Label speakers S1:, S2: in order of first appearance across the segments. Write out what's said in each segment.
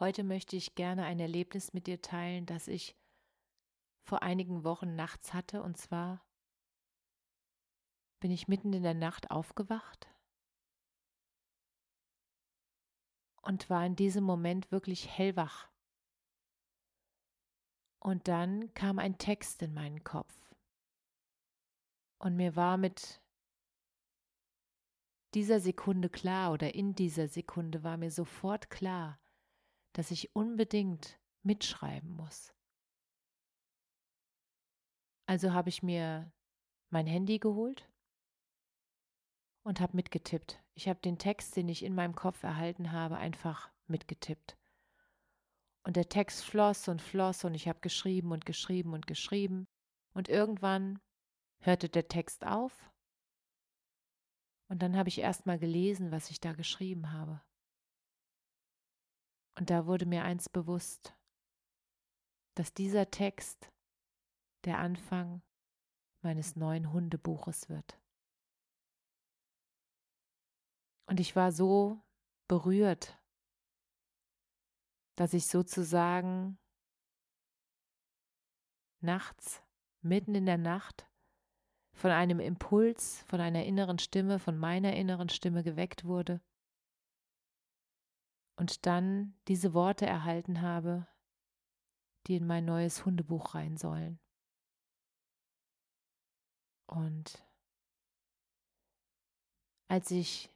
S1: Heute möchte ich gerne ein Erlebnis mit dir teilen, das ich vor einigen Wochen nachts hatte. Und zwar bin ich mitten in der Nacht aufgewacht und war in diesem Moment wirklich hellwach. Und dann kam ein Text in meinen Kopf. Und mir war mit dieser Sekunde klar oder in dieser Sekunde war mir sofort klar, dass ich unbedingt mitschreiben muss. Also habe ich mir mein Handy geholt und habe mitgetippt. Ich habe den Text, den ich in meinem Kopf erhalten habe, einfach mitgetippt. Und der Text floss und floss und ich habe geschrieben und geschrieben und geschrieben. Und irgendwann hörte der Text auf. Und dann habe ich erst mal gelesen, was ich da geschrieben habe. Und da wurde mir eins bewusst, dass dieser Text der Anfang meines neuen Hundebuches wird. Und ich war so berührt, dass ich sozusagen nachts, mitten in der Nacht, von einem Impuls, von einer inneren Stimme, von meiner inneren Stimme geweckt wurde und dann diese Worte erhalten habe, die in mein neues Hundebuch rein sollen. Und als ich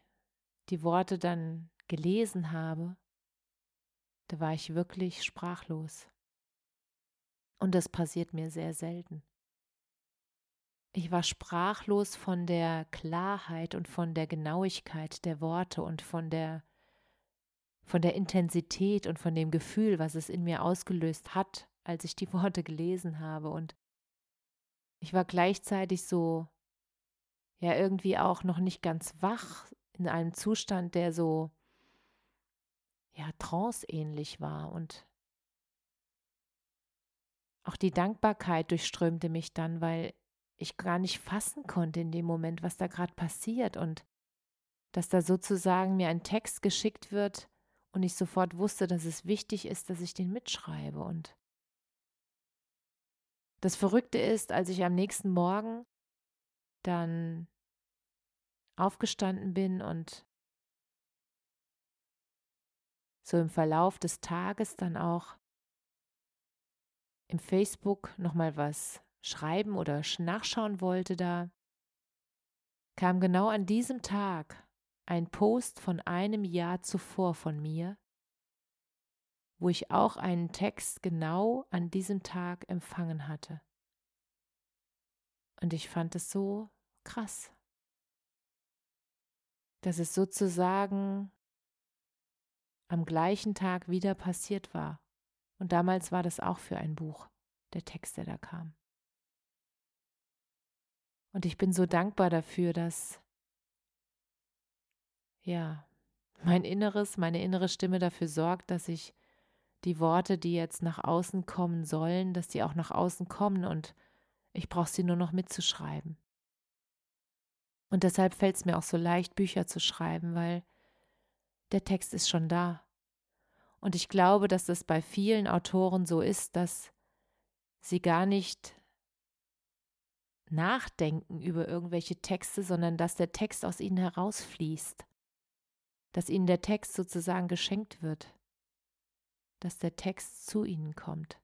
S1: die Worte dann gelesen habe, da war ich wirklich sprachlos. Und das passiert mir sehr selten. Ich war sprachlos von der Klarheit und von der Genauigkeit der Worte und von der von der Intensität und von dem Gefühl, was es in mir ausgelöst hat, als ich die Worte gelesen habe. Und ich war gleichzeitig so, ja, irgendwie auch noch nicht ganz wach, in einem Zustand, der so, ja, tranceähnlich war. Und auch die Dankbarkeit durchströmte mich dann, weil ich gar nicht fassen konnte in dem Moment, was da gerade passiert und dass da sozusagen mir ein Text geschickt wird, und ich sofort wusste, dass es wichtig ist, dass ich den mitschreibe. Und das Verrückte ist, als ich am nächsten Morgen dann aufgestanden bin und so im Verlauf des Tages dann auch im Facebook nochmal was schreiben oder nachschauen wollte da, kam genau an diesem Tag ein Post von einem Jahr zuvor von mir, wo ich auch einen Text genau an diesem Tag empfangen hatte. Und ich fand es so krass, dass es sozusagen am gleichen Tag wieder passiert war. Und damals war das auch für ein Buch, der Text, der da kam. Und ich bin so dankbar dafür, dass ja, mein Inneres, meine innere Stimme dafür sorgt, dass ich die Worte, die jetzt nach außen kommen sollen, dass die auch nach außen kommen und ich brauche sie nur noch mitzuschreiben. Und deshalb fällt es mir auch so leicht, Bücher zu schreiben, weil der Text ist schon da. Und ich glaube, dass das bei vielen Autoren so ist, dass sie gar nicht nachdenken über irgendwelche Texte, sondern dass der Text aus ihnen herausfließt dass ihnen der Text sozusagen geschenkt wird, dass der Text zu ihnen kommt,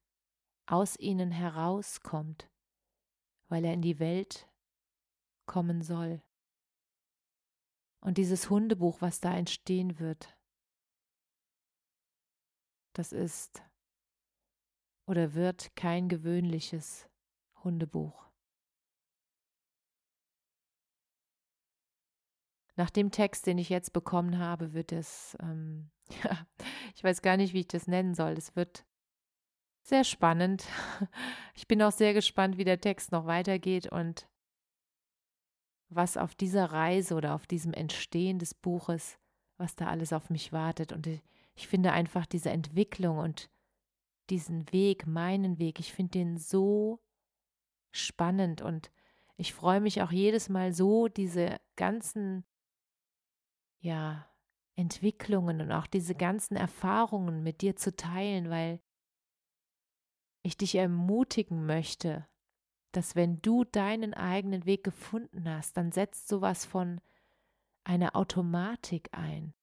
S1: aus ihnen herauskommt, weil er in die Welt kommen soll. Und dieses Hundebuch, was da entstehen wird, das ist oder wird kein gewöhnliches Hundebuch. Nach dem Text, den ich jetzt bekommen habe, wird es, ähm, ja, ich weiß gar nicht, wie ich das nennen soll. Es wird sehr spannend. Ich bin auch sehr gespannt, wie der Text noch weitergeht und was auf dieser Reise oder auf diesem Entstehen des Buches, was da alles auf mich wartet. Und ich finde einfach diese Entwicklung und diesen Weg, meinen Weg, ich finde den so spannend und ich freue mich auch jedes Mal so, diese ganzen, ja, Entwicklungen und auch diese ganzen Erfahrungen mit dir zu teilen, weil ich dich ermutigen möchte, dass wenn du deinen eigenen Weg gefunden hast, dann setzt sowas von einer Automatik ein.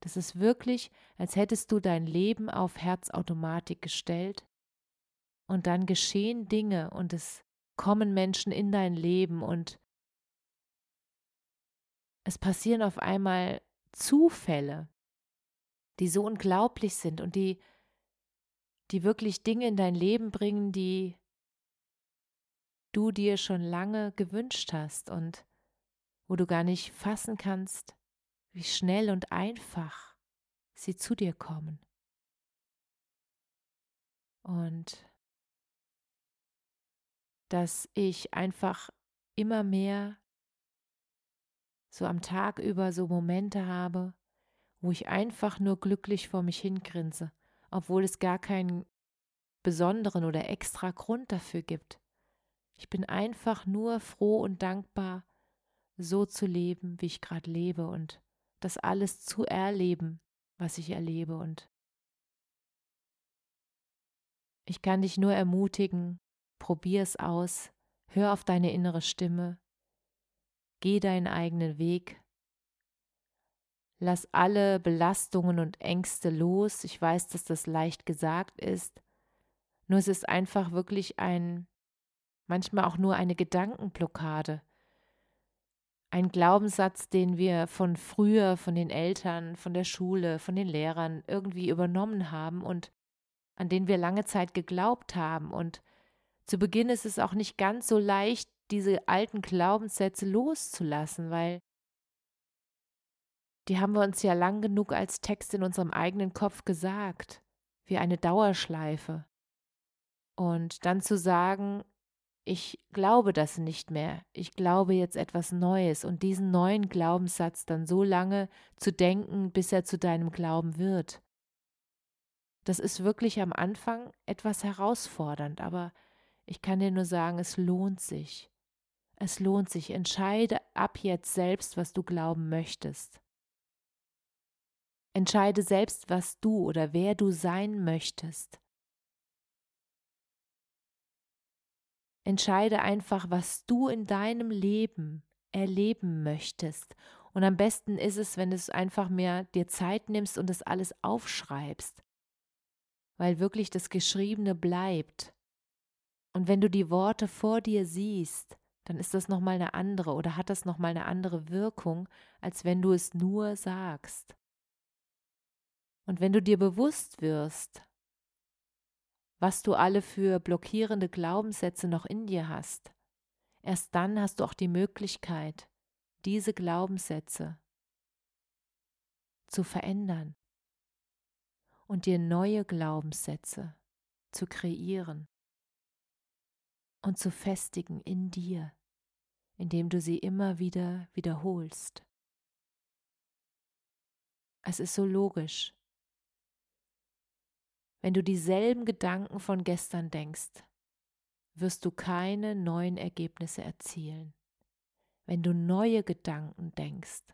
S1: Das ist wirklich, als hättest du dein Leben auf Herzautomatik gestellt und dann geschehen Dinge und es kommen Menschen in dein Leben und es passieren auf einmal Zufälle, die so unglaublich sind und die, die wirklich Dinge in dein Leben bringen, die du dir schon lange gewünscht hast und wo du gar nicht fassen kannst, wie schnell und einfach sie zu dir kommen. Und dass ich einfach immer mehr so am Tag über so Momente habe, wo ich einfach nur glücklich vor mich hingrinse, obwohl es gar keinen besonderen oder extra Grund dafür gibt. Ich bin einfach nur froh und dankbar, so zu leben, wie ich gerade lebe und das alles zu erleben, was ich erlebe. Und ich kann dich nur ermutigen, probier es aus, hör auf deine innere Stimme, geh deinen eigenen Weg, lass alle Belastungen und Ängste los. Ich weiß, dass das leicht gesagt ist, nur es ist einfach wirklich ein manchmal auch nur eine Gedankenblockade. Ein Glaubenssatz, den wir von früher, von den Eltern, von der Schule, von den Lehrern irgendwie übernommen haben und an den wir lange Zeit geglaubt haben. Und zu Beginn ist es auch nicht ganz so leicht, diese alten Glaubenssätze loszulassen, weil die haben wir uns ja lang genug als Text in unserem eigenen Kopf gesagt, wie eine Dauerschleife. Und dann zu sagen, ich glaube das nicht mehr, ich glaube jetzt etwas Neues und diesen neuen Glaubenssatz dann so lange zu denken, bis er zu deinem Glauben wird. Das ist wirklich am Anfang etwas herausfordernd, aber ich kann dir nur sagen, es lohnt sich. Es lohnt sich. Entscheide ab jetzt selbst, was du glauben möchtest. Entscheide selbst, was du oder wer du sein möchtest. Entscheide einfach, was du in deinem Leben erleben möchtest. Und am besten ist es, wenn du es einfach mehr dir Zeit nimmst und das alles aufschreibst, weil wirklich das Geschriebene bleibt. Und wenn du die Worte vor dir siehst, dann ist das nochmal eine andere oder hat das nochmal eine andere Wirkung, als wenn du es nur sagst. Und wenn du dir bewusst wirst, was du alle für blockierende Glaubenssätze noch in dir hast. Erst dann hast du auch die Möglichkeit, diese Glaubenssätze zu verändern und dir neue Glaubenssätze zu kreieren und zu festigen in dir, indem du sie immer wieder wiederholst. Es ist so logisch, wenn du dieselben Gedanken von gestern denkst, wirst du keine neuen Ergebnisse erzielen. Wenn du neue Gedanken denkst,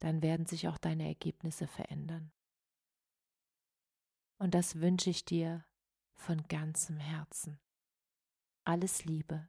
S1: dann werden sich auch deine Ergebnisse verändern. Und das wünsche ich dir von ganzem Herzen. Alles Liebe.